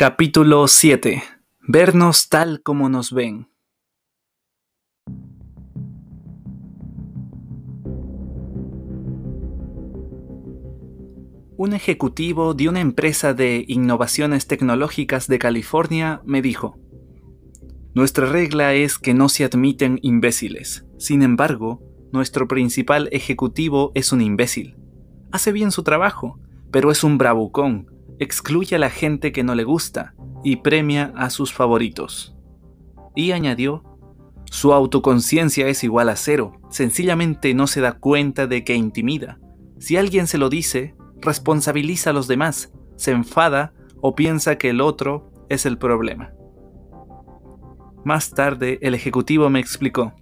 Capítulo 7. Vernos tal como nos ven. Un ejecutivo de una empresa de innovaciones tecnológicas de California me dijo, Nuestra regla es que no se admiten imbéciles. Sin embargo, nuestro principal ejecutivo es un imbécil. Hace bien su trabajo, pero es un bravucón, excluye a la gente que no le gusta y premia a sus favoritos. Y añadió, su autoconciencia es igual a cero, sencillamente no se da cuenta de que intimida. Si alguien se lo dice, responsabiliza a los demás, se enfada o piensa que el otro es el problema. Más tarde, el ejecutivo me explicó.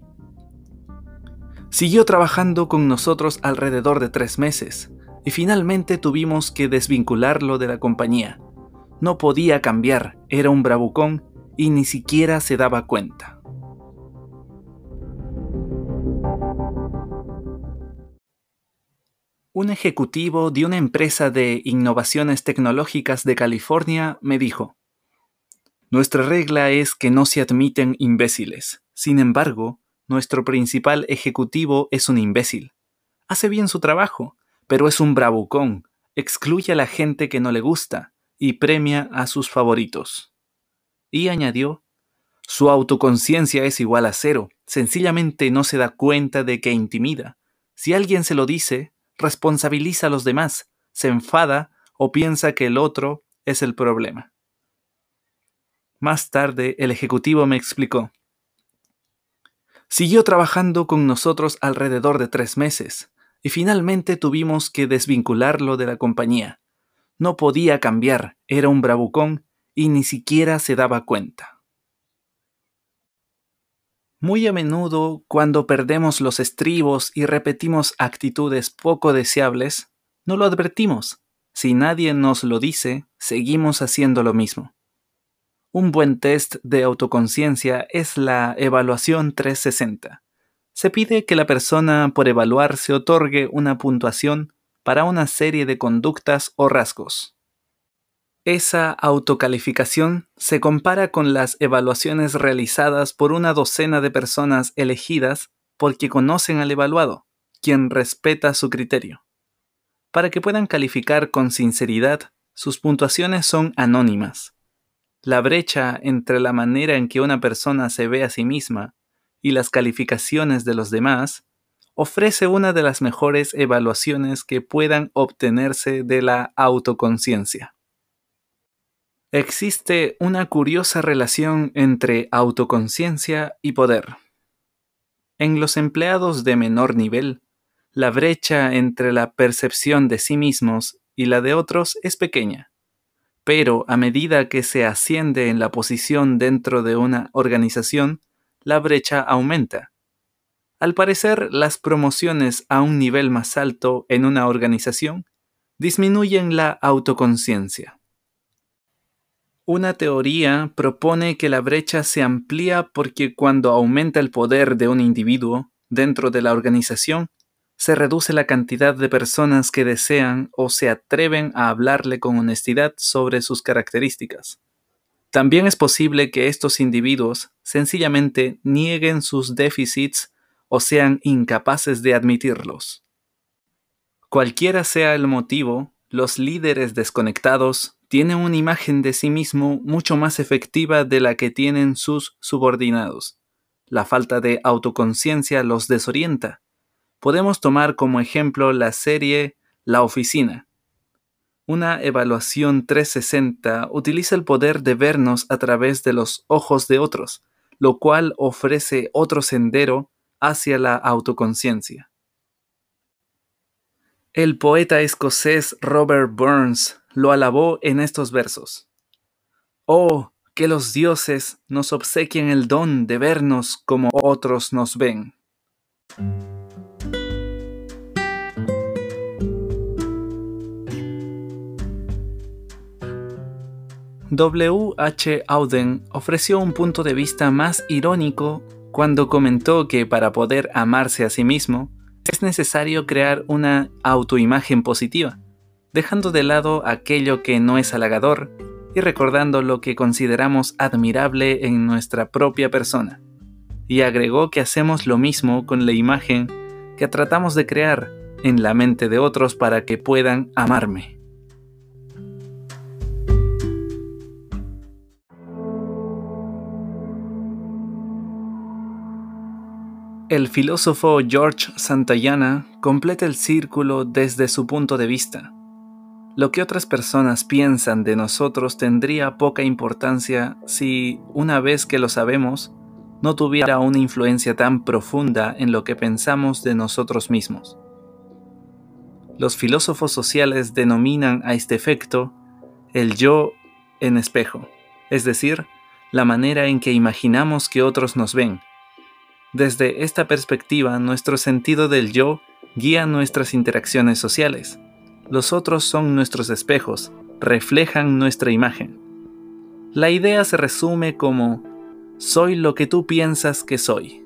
Siguió trabajando con nosotros alrededor de tres meses, y finalmente tuvimos que desvincularlo de la compañía. No podía cambiar, era un bravucón y ni siquiera se daba cuenta. Un ejecutivo de una empresa de innovaciones tecnológicas de California me dijo, Nuestra regla es que no se admiten imbéciles. Sin embargo, nuestro principal ejecutivo es un imbécil. Hace bien su trabajo, pero es un bravucón, excluye a la gente que no le gusta y premia a sus favoritos. Y añadió, su autoconciencia es igual a cero, sencillamente no se da cuenta de que intimida. Si alguien se lo dice, responsabiliza a los demás, se enfada o piensa que el otro es el problema. Más tarde, el ejecutivo me explicó. Siguió trabajando con nosotros alrededor de tres meses, y finalmente tuvimos que desvincularlo de la compañía. No podía cambiar, era un bravucón y ni siquiera se daba cuenta. Muy a menudo, cuando perdemos los estribos y repetimos actitudes poco deseables, no lo advertimos. Si nadie nos lo dice, seguimos haciendo lo mismo. Un buen test de autoconciencia es la evaluación 360 se pide que la persona por evaluar se otorgue una puntuación para una serie de conductas o rasgos. Esa autocalificación se compara con las evaluaciones realizadas por una docena de personas elegidas porque conocen al evaluado, quien respeta su criterio. Para que puedan calificar con sinceridad, sus puntuaciones son anónimas. La brecha entre la manera en que una persona se ve a sí misma y las calificaciones de los demás, ofrece una de las mejores evaluaciones que puedan obtenerse de la autoconciencia. Existe una curiosa relación entre autoconciencia y poder. En los empleados de menor nivel, la brecha entre la percepción de sí mismos y la de otros es pequeña, pero a medida que se asciende en la posición dentro de una organización, la brecha aumenta. Al parecer, las promociones a un nivel más alto en una organización disminuyen la autoconciencia. Una teoría propone que la brecha se amplía porque cuando aumenta el poder de un individuo dentro de la organización, se reduce la cantidad de personas que desean o se atreven a hablarle con honestidad sobre sus características. También es posible que estos individuos sencillamente nieguen sus déficits o sean incapaces de admitirlos. Cualquiera sea el motivo, los líderes desconectados tienen una imagen de sí mismo mucho más efectiva de la que tienen sus subordinados. La falta de autoconciencia los desorienta. Podemos tomar como ejemplo la serie La Oficina, una evaluación 360 utiliza el poder de vernos a través de los ojos de otros, lo cual ofrece otro sendero hacia la autoconciencia. El poeta escocés Robert Burns lo alabó en estos versos. Oh, que los dioses nos obsequien el don de vernos como otros nos ven. W. H. Auden ofreció un punto de vista más irónico cuando comentó que para poder amarse a sí mismo es necesario crear una autoimagen positiva, dejando de lado aquello que no es halagador y recordando lo que consideramos admirable en nuestra propia persona. Y agregó que hacemos lo mismo con la imagen que tratamos de crear en la mente de otros para que puedan amarme. El filósofo George Santayana completa el círculo desde su punto de vista. Lo que otras personas piensan de nosotros tendría poca importancia si, una vez que lo sabemos, no tuviera una influencia tan profunda en lo que pensamos de nosotros mismos. Los filósofos sociales denominan a este efecto el yo en espejo, es decir, la manera en que imaginamos que otros nos ven desde esta perspectiva, nuestro sentido del yo guía nuestras interacciones sociales. Los otros son nuestros espejos, reflejan nuestra imagen. La idea se resume como soy lo que tú piensas que soy.